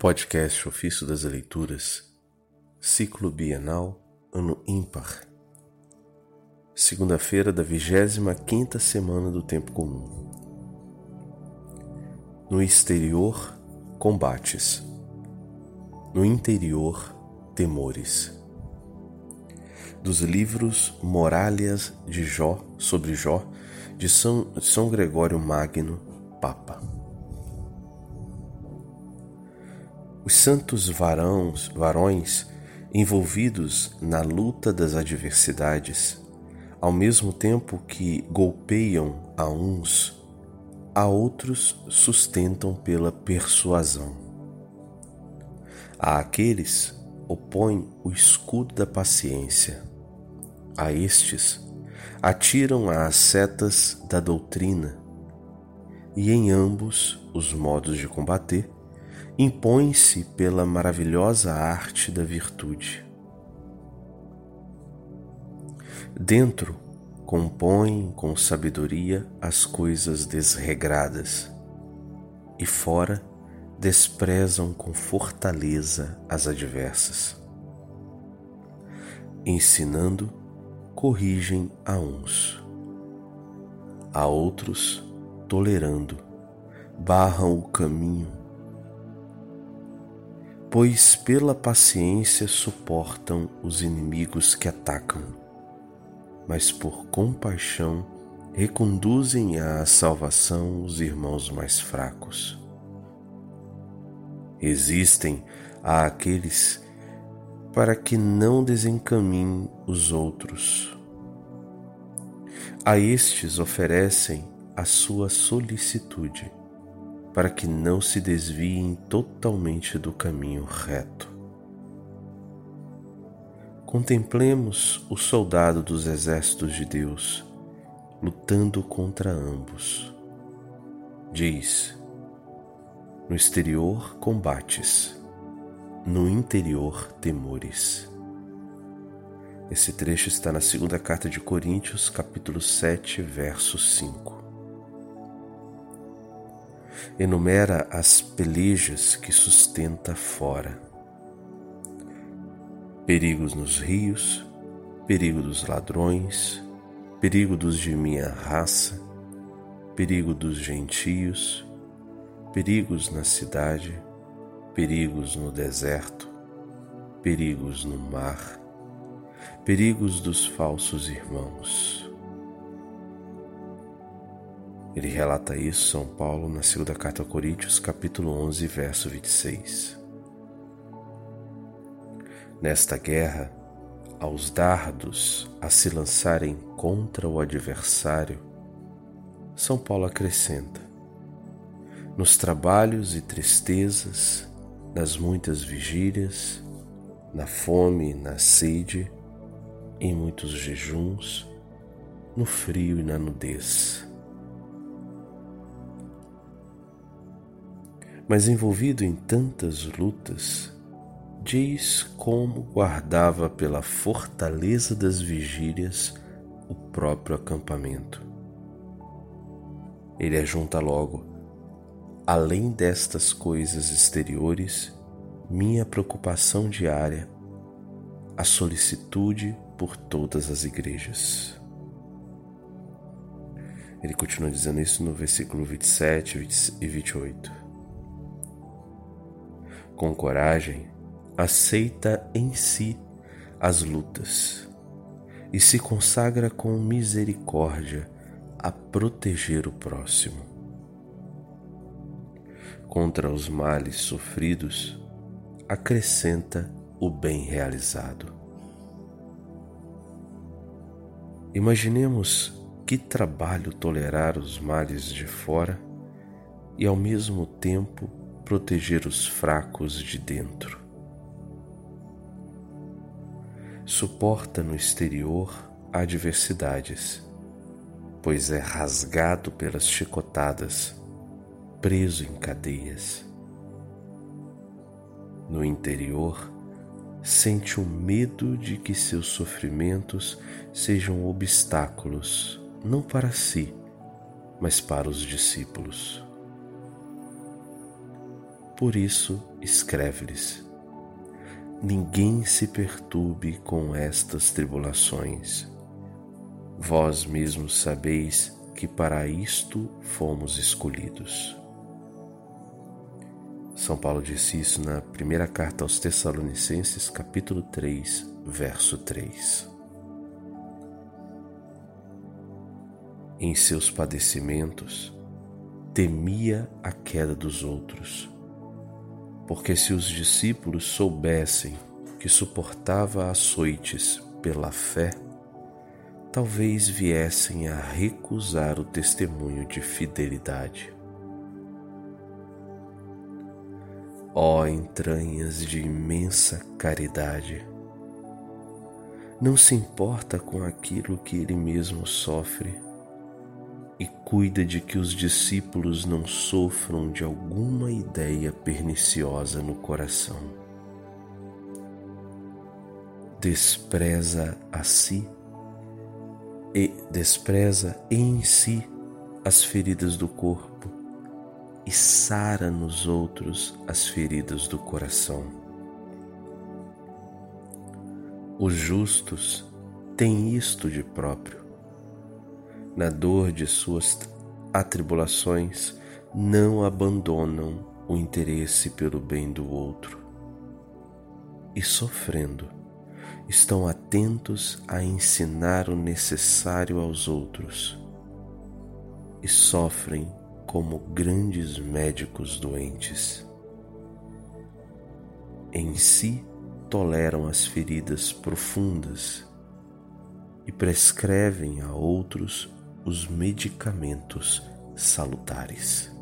Podcast Ofício das Leituras, Ciclo Bienal, Ano Ímpar. Segunda-feira da 25 semana do Tempo Comum. No exterior, combates. No interior, temores. Dos livros Moralhas de Jó, sobre Jó, de São, São Gregório Magno, Papa. Os santos varões, varões envolvidos na luta das adversidades, ao mesmo tempo que golpeiam a uns, a outros sustentam pela persuasão. A aqueles opõem o escudo da paciência, a estes atiram as setas da doutrina, e em ambos os modos de combater impõe-se pela maravilhosa arte da virtude. Dentro, compõem com sabedoria as coisas desregradas, e fora, desprezam com fortaleza as adversas. Ensinando, corrigem a uns, a outros, tolerando, barram o caminho pois pela paciência suportam os inimigos que atacam, mas por compaixão reconduzem à salvação os irmãos mais fracos. Resistem a aqueles para que não desencaminhem os outros. A estes oferecem a sua solicitude para que não se desviem totalmente do caminho reto. Contemplemos o soldado dos exércitos de Deus lutando contra ambos. Diz: No exterior combates, no interior temores. Esse trecho está na segunda carta de Coríntios, capítulo 7, verso 5 enumera as pelejas que sustenta fora. Perigos nos rios, perigo dos ladrões, perigo dos de minha raça, perigo dos gentios, perigos na cidade, perigos no deserto, perigos no mar, perigos dos falsos irmãos ele relata isso, São Paulo, na segunda carta a Coríntios, capítulo 11, verso 26. Nesta guerra, aos dardos a se lançarem contra o adversário, São Paulo acrescenta: nos trabalhos e tristezas, nas muitas vigílias, na fome e na sede, em muitos jejuns, no frio e na nudez mas envolvido em tantas lutas, diz como guardava pela fortaleza das vigílias o próprio acampamento. Ele ajunta logo, além destas coisas exteriores, minha preocupação diária, a solicitude por todas as igrejas. Ele continua dizendo isso no versículo 27 e 28 com coragem, aceita em si as lutas e se consagra com misericórdia a proteger o próximo. Contra os males sofridos, acrescenta o bem realizado. Imaginemos que trabalho tolerar os males de fora e ao mesmo tempo proteger os fracos de dentro. Suporta no exterior adversidades, pois é rasgado pelas chicotadas, preso em cadeias. No interior, sente o medo de que seus sofrimentos sejam obstáculos, não para si, mas para os discípulos Por isso, escreve-lhes: Ninguém se perturbe com estas tribulações. Vós mesmos sabeis que para isto fomos escolhidos. São Paulo disse isso na primeira carta aos Tessalonicenses, capítulo 3, verso 3. Em seus padecimentos, temia a queda dos outros, porque se os discípulos soubessem que suportava açoites pela fé, talvez viessem a recusar o testemunho de fidelidade. Ó entranhas de imensa caridade! Não se importa com aquilo que ele mesmo sofre e cuida de que os discípulos não sofram de alguma ideia perniciosa no coração. Despreza a si e despreza em si as feridas do corpo e sara nos outros as feridas do coração. Os justos têm isto de próprio. Na dor de suas atribulações, não abandonam o interesse pelo bem do outro. E sofrendo, estão atentos a ensinar o necessário aos outros. E sofrem como grandes médicos doentes. Em si toleram as feridas profundas e prescrevem a outros os medicamentos salutares.